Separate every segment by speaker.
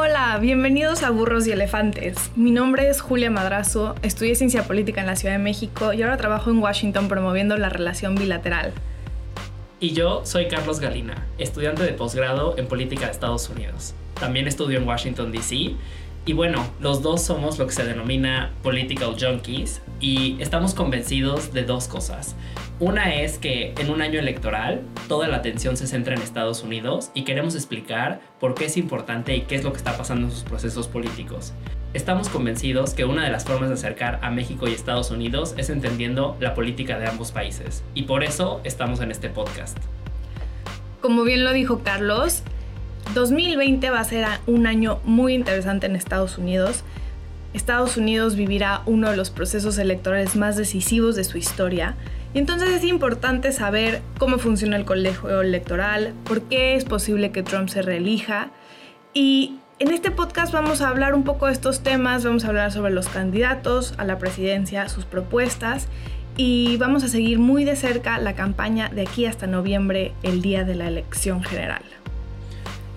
Speaker 1: Hola, bienvenidos a Burros y Elefantes. Mi nombre es Julia Madrazo, estudié Ciencia Política en la Ciudad de México y ahora trabajo en Washington promoviendo la relación bilateral.
Speaker 2: Y yo soy Carlos Galina, estudiante de posgrado en Política de Estados Unidos. También estudio en Washington, D.C. Y bueno, los dos somos lo que se denomina political junkies y estamos convencidos de dos cosas. Una es que en un año electoral toda la atención se centra en Estados Unidos y queremos explicar por qué es importante y qué es lo que está pasando en sus procesos políticos. Estamos convencidos que una de las formas de acercar a México y Estados Unidos es entendiendo la política de ambos países y por eso estamos en este podcast.
Speaker 1: Como bien lo dijo Carlos, 2020 va a ser un año muy interesante en Estados Unidos. Estados Unidos vivirá uno de los procesos electorales más decisivos de su historia entonces es importante saber cómo funciona el colegio electoral, por qué es posible que Trump se reelija. Y en este podcast vamos a hablar un poco de estos temas, vamos a hablar sobre los candidatos a la presidencia, sus propuestas y vamos a seguir muy de cerca la campaña de aquí hasta noviembre, el día de la elección general.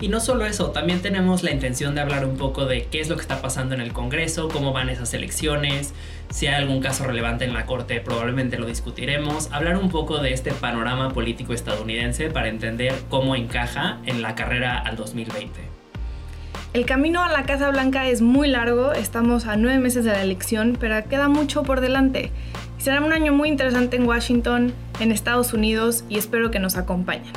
Speaker 2: Y no solo eso, también tenemos la intención de hablar un poco de qué es lo que está pasando en el Congreso, cómo van esas elecciones, si hay algún caso relevante en la Corte, probablemente lo discutiremos. Hablar un poco de este panorama político estadounidense para entender cómo encaja en la carrera al 2020.
Speaker 1: El camino a la Casa Blanca es muy largo, estamos a nueve meses de la elección, pero queda mucho por delante. Será un año muy interesante en Washington, en Estados Unidos, y espero que nos acompañen.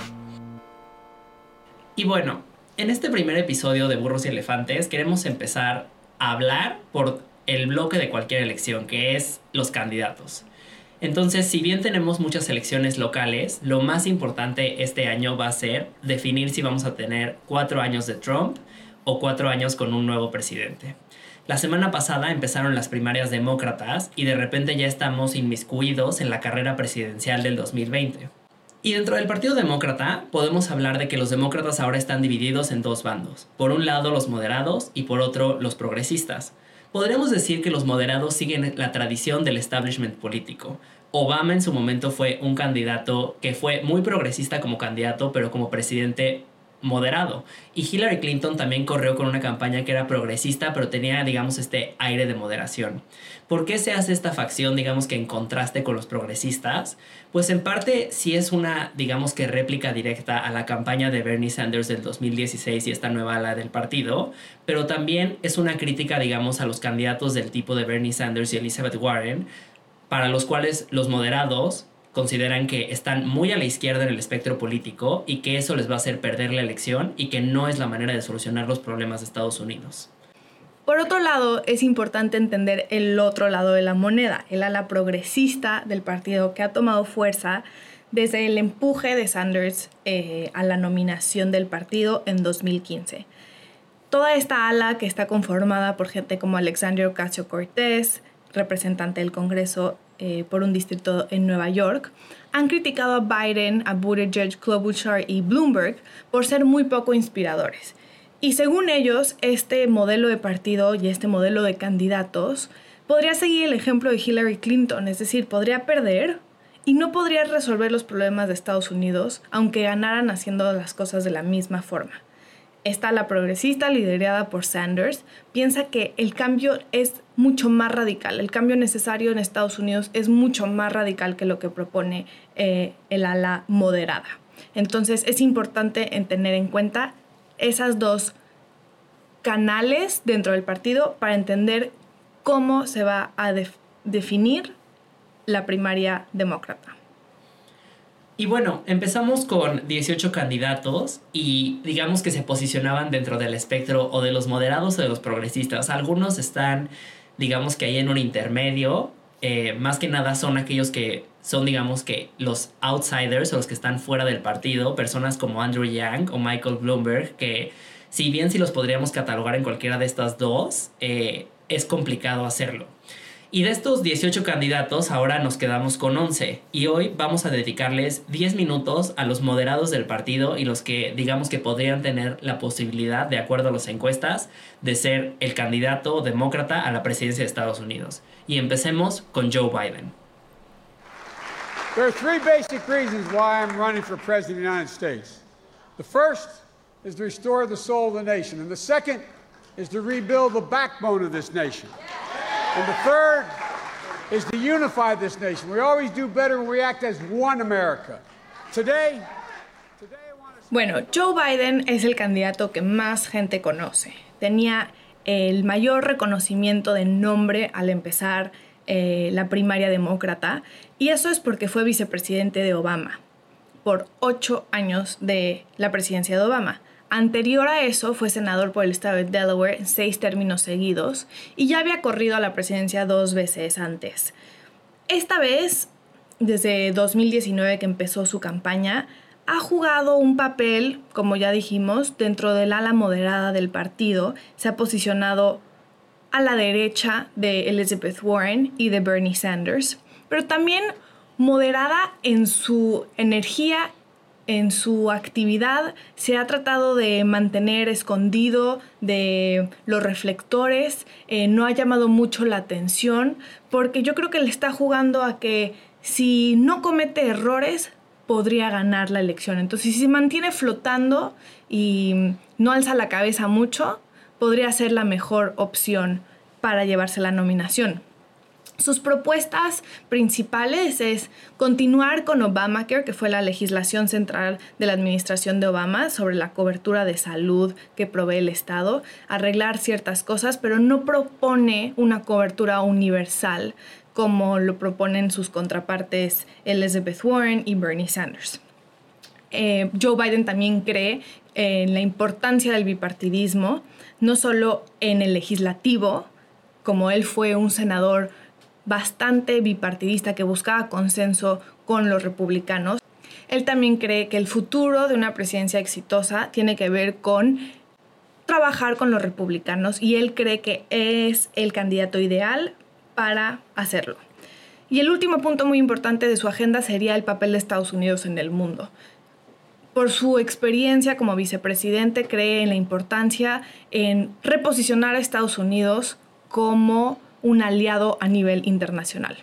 Speaker 2: Y bueno, en este primer episodio de Burros y Elefantes queremos empezar a hablar por el bloque de cualquier elección, que es los candidatos. Entonces, si bien tenemos muchas elecciones locales, lo más importante este año va a ser definir si vamos a tener cuatro años de Trump o cuatro años con un nuevo presidente. La semana pasada empezaron las primarias demócratas y de repente ya estamos inmiscuidos en la carrera presidencial del 2020. Y dentro del Partido Demócrata podemos hablar de que los demócratas ahora están divididos en dos bandos. Por un lado los moderados y por otro los progresistas. Podríamos decir que los moderados siguen la tradición del establishment político. Obama en su momento fue un candidato que fue muy progresista como candidato, pero como presidente moderado. Y Hillary Clinton también corrió con una campaña que era progresista, pero tenía, digamos, este aire de moderación. ¿Por qué se hace esta facción, digamos, que en contraste con los progresistas? Pues en parte sí es una, digamos, que réplica directa a la campaña de Bernie Sanders del 2016 y esta nueva ala del partido, pero también es una crítica, digamos, a los candidatos del tipo de Bernie Sanders y Elizabeth Warren, para los cuales los moderados consideran que están muy a la izquierda en el espectro político y que eso les va a hacer perder la elección y que no es la manera de solucionar los problemas de Estados Unidos.
Speaker 1: Por otro lado, es importante entender el otro lado de la moneda, el ala progresista del partido que ha tomado fuerza desde el empuje de Sanders eh, a la nominación del partido en 2015. Toda esta ala que está conformada por gente como Alexandria Ocasio Cortés, representante del Congreso eh, por un distrito en Nueva York, han criticado a Biden, a Buttigieg, Klobuchar y Bloomberg por ser muy poco inspiradores. Y según ellos, este modelo de partido y este modelo de candidatos podría seguir el ejemplo de Hillary Clinton, es decir, podría perder y no podría resolver los problemas de Estados Unidos, aunque ganaran haciendo las cosas de la misma forma. Esta la progresista, liderada por Sanders, piensa que el cambio es mucho más radical. El cambio necesario en Estados Unidos es mucho más radical que lo que propone eh, el ala moderada. Entonces es importante en tener en cuenta esas dos canales dentro del partido para entender cómo se va a definir la primaria demócrata.
Speaker 2: Y bueno, empezamos con 18 candidatos y digamos que se posicionaban dentro del espectro o de los moderados o de los progresistas. Algunos están, digamos que ahí en un intermedio. Eh, más que nada son aquellos que son, digamos que los outsiders o los que están fuera del partido. Personas como Andrew Yang o Michael Bloomberg, que si bien si los podríamos catalogar en cualquiera de estas dos, eh, es complicado hacerlo. Y de estos 18 candidatos, ahora nos quedamos con 11. Y hoy vamos a dedicarles 10 minutos a los moderados del partido y los que digamos que podrían tener la posibilidad, de acuerdo a las encuestas, de ser el candidato demócrata a la presidencia de Estados Unidos. Y empecemos con Joe Biden.
Speaker 3: There are three basic reasons why I'm running for president of the United States. The first is to restore the soul of the nation, and the second is to rebuild the backbone of this nation. And the third is to unify this nation. We always do better when we act as one America. Today,
Speaker 1: Bueno, Joe Biden es el candidato que más gente conoce. Tenía el mayor reconocimiento de nombre al empezar eh, la primaria demócrata y eso es porque fue vicepresidente de Obama por ocho años de la presidencia de Obama. Anterior a eso fue senador por el estado de Delaware en seis términos seguidos y ya había corrido a la presidencia dos veces antes. Esta vez, desde 2019 que empezó su campaña, ha jugado un papel, como ya dijimos, dentro del ala moderada del partido. Se ha posicionado a la derecha de Elizabeth Warren y de Bernie Sanders, pero también moderada en su energía, en su actividad. Se ha tratado de mantener escondido de los reflectores, eh, no ha llamado mucho la atención, porque yo creo que le está jugando a que si no comete errores, podría ganar la elección. Entonces, si se mantiene flotando y no alza la cabeza mucho, podría ser la mejor opción para llevarse la nominación. Sus propuestas principales es continuar con Obamacare, que fue la legislación central de la administración de Obama sobre la cobertura de salud que provee el Estado, arreglar ciertas cosas, pero no propone una cobertura universal como lo proponen sus contrapartes Elizabeth Warren y Bernie Sanders. Eh, Joe Biden también cree en la importancia del bipartidismo, no solo en el legislativo, como él fue un senador bastante bipartidista que buscaba consenso con los republicanos. Él también cree que el futuro de una presidencia exitosa tiene que ver con trabajar con los republicanos y él cree que es el candidato ideal para hacerlo. Y el último punto muy importante de su agenda sería el papel de Estados Unidos en el mundo. Por su experiencia como vicepresidente, cree en la importancia en reposicionar a Estados Unidos como un aliado a nivel internacional.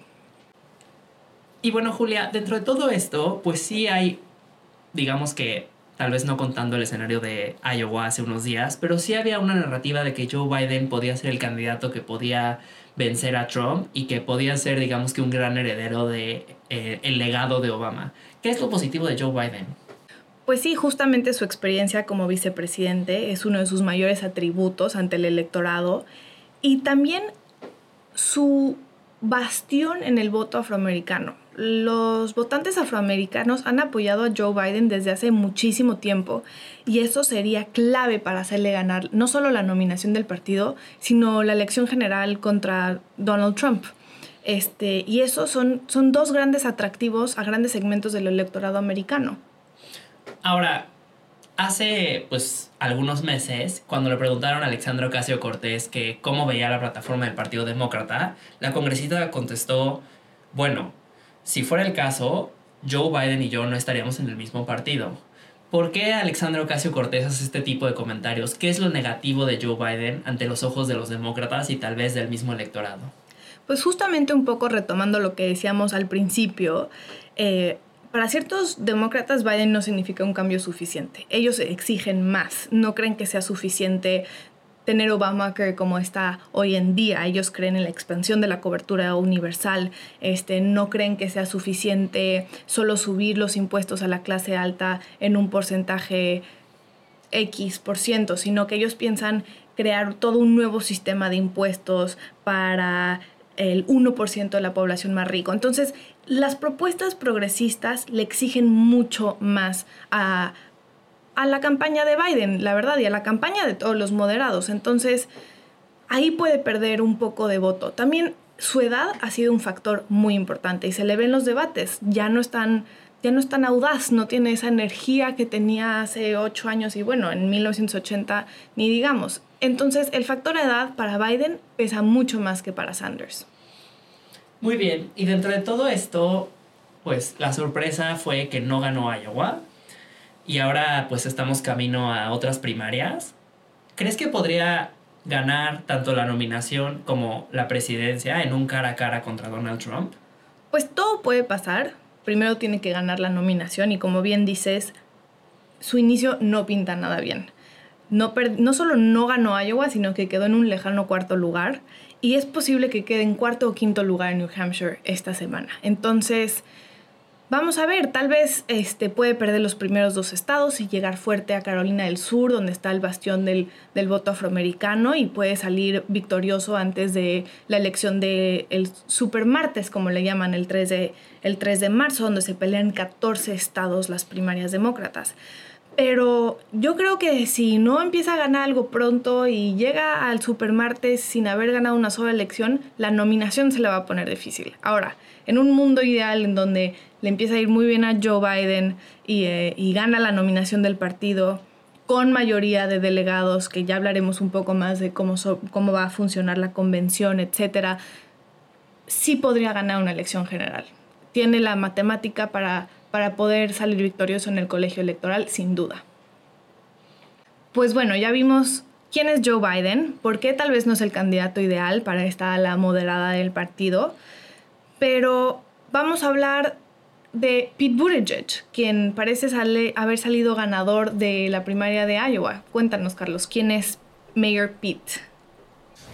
Speaker 2: Y bueno, Julia, dentro de todo esto, pues sí hay, digamos que, tal vez no contando el escenario de Iowa hace unos días, pero sí había una narrativa de que Joe Biden podía ser el candidato que podía vencer a Trump y que podía ser, digamos que, un gran heredero de eh, el legado de Obama. ¿Qué es lo positivo de Joe Biden?
Speaker 1: Pues sí, justamente su experiencia como vicepresidente es uno de sus mayores atributos ante el electorado y también su bastión en el voto afroamericano. Los votantes afroamericanos han apoyado a Joe Biden desde hace muchísimo tiempo y eso sería clave para hacerle ganar no solo la nominación del partido, sino la elección general contra Donald Trump. Este, y esos son, son dos grandes atractivos a grandes segmentos del electorado americano.
Speaker 2: Ahora, hace pues algunos meses, cuando le preguntaron a Alexandra Ocasio Cortés que cómo veía la plataforma del Partido Demócrata, la congresista contestó, bueno, si fuera el caso, Joe Biden y yo no estaríamos en el mismo partido. ¿Por qué Alexandra Ocasio Cortés hace este tipo de comentarios? ¿Qué es lo negativo de Joe Biden ante los ojos de los demócratas y tal vez del mismo electorado?
Speaker 1: Pues justamente un poco retomando lo que decíamos al principio, eh, para ciertos demócratas Biden no significa un cambio suficiente. Ellos exigen más, no creen que sea suficiente tener Obamacare como está hoy en día. Ellos creen en la expansión de la cobertura universal, este, no creen que sea suficiente solo subir los impuestos a la clase alta en un porcentaje X por ciento, sino que ellos piensan crear todo un nuevo sistema de impuestos para el 1% de la población más rico. Entonces, las propuestas progresistas le exigen mucho más a, a la campaña de Biden, la verdad, y a la campaña de todos los moderados. Entonces, ahí puede perder un poco de voto. También su edad ha sido un factor muy importante y se le ve en los debates. Ya no es tan, ya no es tan audaz, no tiene esa energía que tenía hace ocho años y bueno, en 1980 ni digamos. Entonces, el factor edad para Biden pesa mucho más que para Sanders.
Speaker 2: Muy bien, y dentro de todo esto, pues la sorpresa fue que no ganó Iowa y ahora pues estamos camino a otras primarias. ¿Crees que podría ganar tanto la nominación como la presidencia en un cara a cara contra Donald Trump?
Speaker 1: Pues todo puede pasar. Primero tiene que ganar la nominación y como bien dices, su inicio no pinta nada bien. No, no solo no ganó Iowa, sino que quedó en un lejano cuarto lugar. Y es posible que quede en cuarto o quinto lugar en New Hampshire esta semana. Entonces, vamos a ver, tal vez este, puede perder los primeros dos estados y llegar fuerte a Carolina del Sur, donde está el bastión del, del voto afroamericano, y puede salir victorioso antes de la elección del el super martes, como le llaman, el 3, de, el 3 de marzo, donde se pelean 14 estados las primarias demócratas. Pero yo creo que si no empieza a ganar algo pronto y llega al supermartes sin haber ganado una sola elección, la nominación se le va a poner difícil. Ahora, en un mundo ideal en donde le empieza a ir muy bien a Joe Biden y, eh, gana la nominación del partido con mayoría de delegados, que ya hablaremos un poco más de cómo, cómo va a funcionar la convención, etcétera, sí podría ganar una elección general. Tiene la matemática para para poder salir victorioso en el colegio electoral, sin duda. Pues bueno, ya vimos quién es Joe Biden, por qué tal vez no es el candidato ideal para esta ala moderada del partido, pero vamos a hablar de Pete Buttigieg, quien parece haber salido ganador de la primaria de Iowa. Cuéntanos, Carlos, ¿quién es Mayor Pete?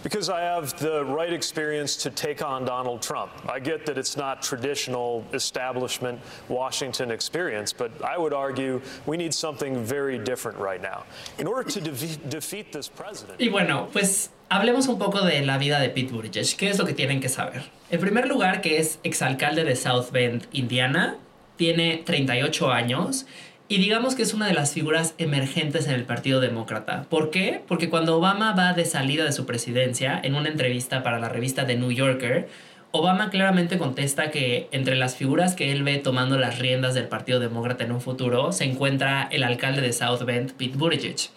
Speaker 4: Because I have the right experience to take on Donald Trump. I get that it's not traditional establishment Washington experience, but I would argue we need something very different right now. In order to de defeat this president.
Speaker 2: Y bueno, pues hablemos un poco de la vida de Pete Buttigieg. ¿Qué es lo que tienen que saber? En primer lugar, que es exalcalde de South Bend, Indiana, tiene 38 años y digamos que es una de las figuras emergentes en el Partido Demócrata. ¿Por qué? Porque cuando Obama va de salida de su presidencia, en una entrevista para la revista The New Yorker, Obama claramente contesta que entre las figuras que él ve tomando las riendas del Partido Demócrata en un futuro se encuentra el alcalde de South Bend, Pete Buttigieg.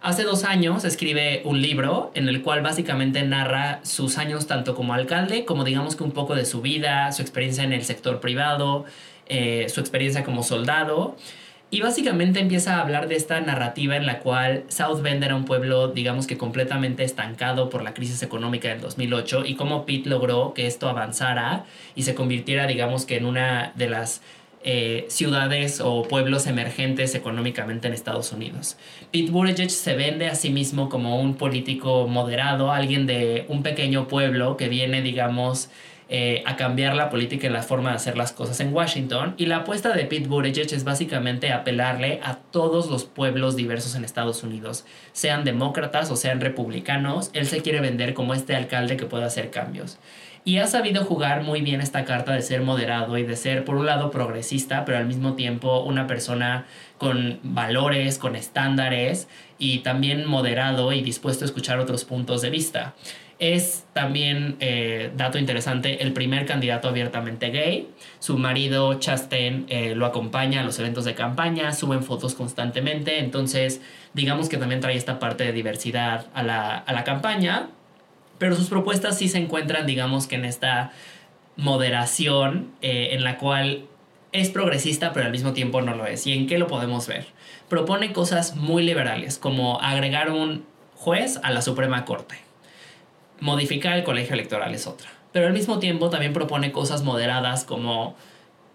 Speaker 2: Hace dos años escribe un libro en el cual básicamente narra sus años tanto como alcalde como digamos que un poco de su vida, su experiencia en el sector privado, eh, su experiencia como soldado. Y básicamente empieza a hablar de esta narrativa en la cual South Bend era un pueblo, digamos que completamente estancado por la crisis económica del 2008 y cómo Pete logró que esto avanzara y se convirtiera, digamos que en una de las eh, ciudades o pueblos emergentes económicamente en Estados Unidos. Pete Buttigieg se vende a sí mismo como un político moderado, alguien de un pequeño pueblo que viene, digamos, eh, a cambiar la política y la forma de hacer las cosas en Washington. Y la apuesta de Pete Buttigieg es básicamente apelarle a todos los pueblos diversos en Estados Unidos, sean demócratas o sean republicanos. Él se quiere vender como este alcalde que puede hacer cambios. Y ha sabido jugar muy bien esta carta de ser moderado y de ser, por un lado, progresista, pero al mismo tiempo una persona con valores, con estándares y también moderado y dispuesto a escuchar otros puntos de vista. Es también, eh, dato interesante, el primer candidato abiertamente gay. Su marido Chastain eh, lo acompaña a los eventos de campaña, suben fotos constantemente, entonces digamos que también trae esta parte de diversidad a la, campaña, pero sus propuestas sí se encuentran, digamos que en esta moderación eh, en la cual es progresista pero al mismo tiempo no lo es. ¿Y en qué lo podemos ver? Propone cosas muy liberales como agregar un juez a la Suprema Corte modificar el colegio electoral es otra. Pero al mismo tiempo también propone cosas moderadas como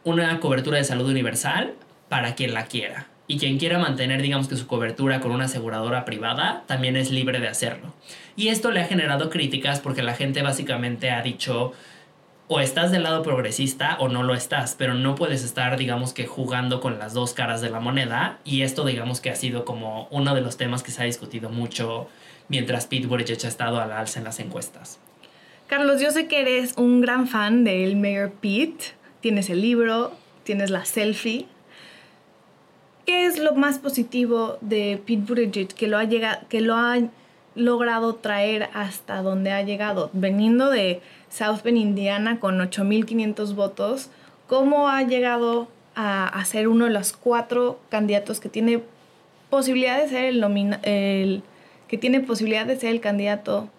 Speaker 2: una cobertura de salud universal para quien la quiera. Y quien quiera mantener, digamos que su cobertura con una aseguradora privada, también es libre de hacerlo. Y esto le ha generado críticas porque la gente básicamente ha dicho, o estás del lado progresista o no lo estás, pero no puedes estar, digamos que jugando con las dos caras de la moneda. Y esto, digamos que ha sido como uno de los temas que se ha discutido mucho mientras Pete Buttigieg ha estado al alza en las encuestas.
Speaker 1: Carlos, yo sé que eres un gran fan del Mayor Pete. Tienes el libro, tienes la selfie. ¿Qué es lo más positivo de Pete Buttigieg que lo ha, llegado, que lo ha logrado traer hasta donde ha llegado? Veniendo de South Bend, Indiana, con 8.500 votos, ¿cómo ha llegado a, a, ser uno de los cuatro candidatos que tiene posibilidad de ser el, el que tiene posibilidad de ser el candidato?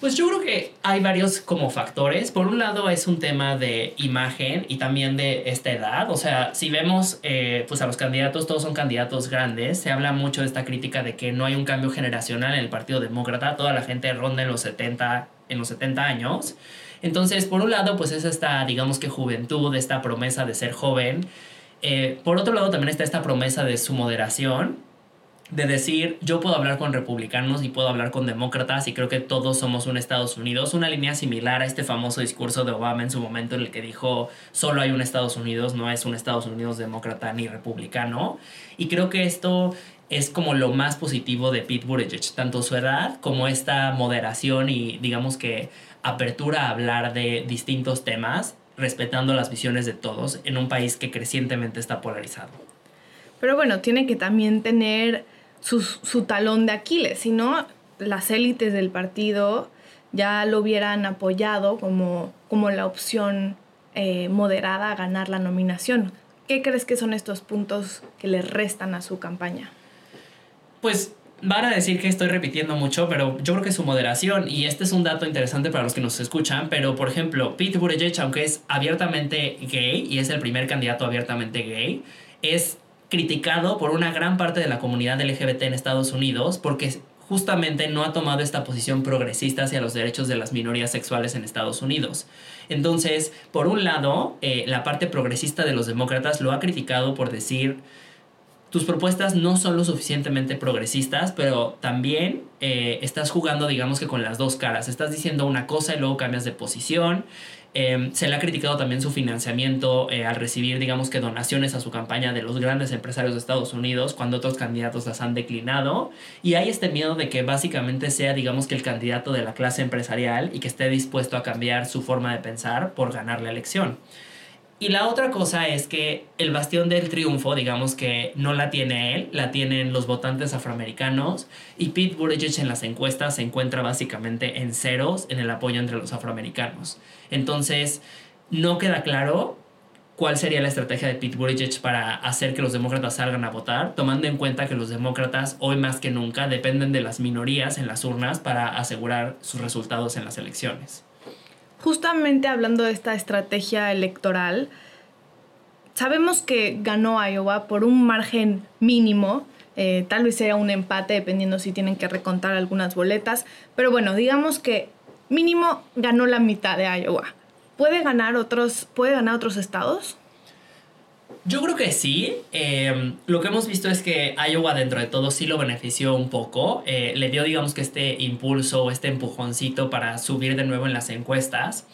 Speaker 2: Pues yo creo que hay varios como factores. Por un lado es un tema de imagen y también de esta edad. O sea, si vemos eh, pues a los candidatos, todos son candidatos grandes. Se habla mucho de esta crítica de que no hay un cambio generacional en el Partido Demócrata. Toda la gente ronda en los 70, en los 70 años. Entonces, por un lado, pues es esta, digamos que juventud, esta promesa de ser joven. Eh, por otro lado, también está esta promesa de su moderación de decir, yo puedo hablar con republicanos y puedo hablar con demócratas y creo que todos somos un Estados Unidos, una línea similar a este famoso discurso de Obama en su momento en el que dijo, solo hay un Estados Unidos, no es un Estados Unidos demócrata ni republicano. Y creo que esto es como lo más positivo de Pete Buttigieg, tanto su edad como esta moderación y digamos que apertura a hablar de distintos temas, respetando las visiones de todos en un país que crecientemente está polarizado.
Speaker 1: Pero bueno, tiene que también tener su, talón de Aquiles, si no, las élites del partido ya lo hubieran apoyado como, como la opción eh, moderada a ganar la nominación. ¿Qué crees que son estos puntos que le restan a su campaña?
Speaker 2: Pues van a decir que estoy repitiendo mucho, pero yo creo que su moderación, y este es un dato interesante para los que nos escuchan, pero por ejemplo, Pete Buttigieg, aunque es abiertamente gay, y es el primer candidato abiertamente gay, es criticado por una gran parte de la comunidad LGBT en Estados Unidos porque justamente no ha tomado esta posición progresista hacia los derechos de las minorías sexuales en Estados Unidos. Entonces, por un lado, eh, la parte progresista de los demócratas lo ha criticado por decir, tus propuestas no son lo suficientemente progresistas, pero también eh, estás jugando, digamos que con las dos caras. Estás diciendo una cosa y luego cambias de posición. Em, se le ha criticado también su financiamiento eh, al recibir, digamos que, donaciones a su campaña de los grandes empresarios de Estados Unidos cuando otros candidatos las han declinado. Y hay este miedo de que básicamente sea, digamos que, el candidato de la clase empresarial y que esté dispuesto a cambiar su forma de pensar por ganar la elección. Y la otra cosa es que el bastión del triunfo, digamos que no la tiene él, la tienen los votantes afroamericanos y Pete Buttigieg en las encuestas se encuentra básicamente en ceros en el apoyo entre los afroamericanos. Entonces, no queda claro cuál sería la estrategia de Pete Buttigieg para hacer que los demócratas salgan a votar, tomando en cuenta que los demócratas hoy más que nunca dependen de las minorías en las urnas para asegurar sus resultados en las elecciones
Speaker 1: justamente hablando de esta estrategia electoral, sabemos que ganó Iowa por un margen mínimo. Eh, tal vez sea un empate dependiendo si tienen que recontar algunas boletas. Pero bueno, digamos que mínimo ganó la mitad de Iowa. ¿Puede ganar otros, puede ganar otros estados?
Speaker 2: Yo creo que sí. Em, lo que hemos visto es que Iowa dentro de todo sí lo benefició un poco. Eh, le dio digamos que este impulso, este empujoncito para subir de nuevo en las encuestas.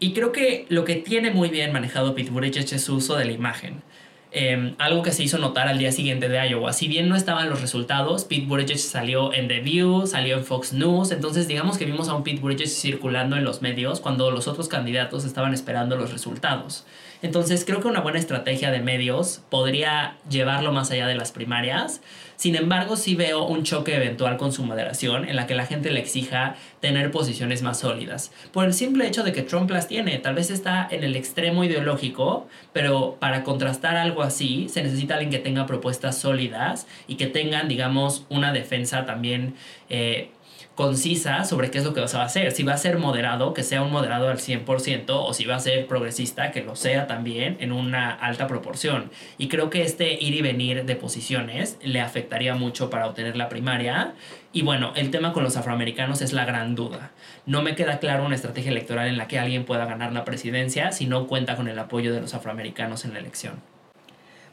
Speaker 2: Y creo que lo que tiene muy bien manejado Pete Buttigieg es su uso de la imagen. Em, algo que se hizo notar al día siguiente de Iowa. Si bien no estaban los resultados, Pete Buttigieg salió en The View, salió en Fox News, entonces digamos que vimos a un Pete Buttigieg circulando en los medios cuando los otros candidatos estaban esperando los resultados. Entonces creo que una buena estrategia de medios podría llevarlo más allá de las primarias. Sin embargo, sí veo un choque eventual con su moderación en la que la gente le exija tener posiciones más sólidas. Por el simple hecho de que Trump las tiene, tal vez está en el extremo ideológico, pero para contrastar algo así se necesita alguien que tenga propuestas sólidas y que tengan, digamos, una defensa también eh, concisa sobre qué es lo que va a hacer. Si va a ser moderado, que sea un moderado al 100%, o si va a ser progresista, que lo sea también en una alta proporción. Y creo que este ir y venir de posiciones le afectaría mucho para obtener la primaria. Y bueno, el tema con los afroamericanos es la gran duda. No me queda claro una estrategia electoral en la que alguien pueda ganar la presidencia si no cuenta con el apoyo de los afroamericanos en la elección.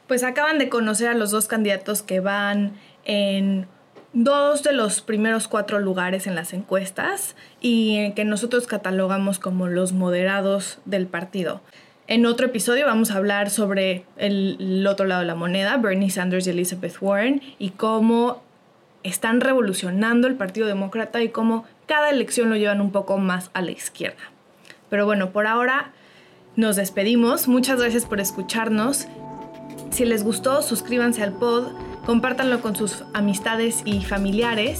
Speaker 1: Pues acaban de conocer a los dos candidatos que van en dos de los primeros cuatro lugares en las encuestas y que nosotros catalogamos como los moderados del partido. En otro episodio vamos a hablar sobre el, otro lado de la moneda, Bernie Sanders y Elizabeth Warren, y cómo están revolucionando el Partido Demócrata y cómo cada elección lo llevan un poco más a la izquierda. Pero bueno, por ahora nos despedimos. Muchas gracias por escucharnos. Si les gustó, suscríbanse al pod compártanlo con sus amistades y familiares.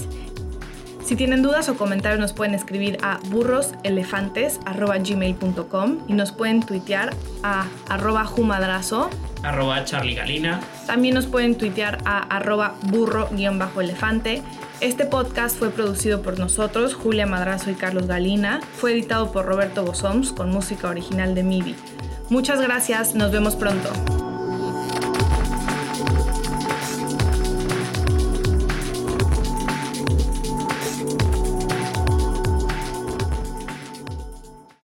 Speaker 1: Si tienen dudas o comentarios nos pueden escribir a burroselefantes.gmail.com y nos pueden tuitear a arroba jumadrazo.
Speaker 2: Arroba Galina.
Speaker 1: También nos pueden tuitear a arroba burro-elefante. Este podcast fue producido por nosotros, Julia Madrazo y Carlos Galina. Fue editado por Roberto Bosoms con música original de MIBI. Muchas gracias, nos vemos pronto.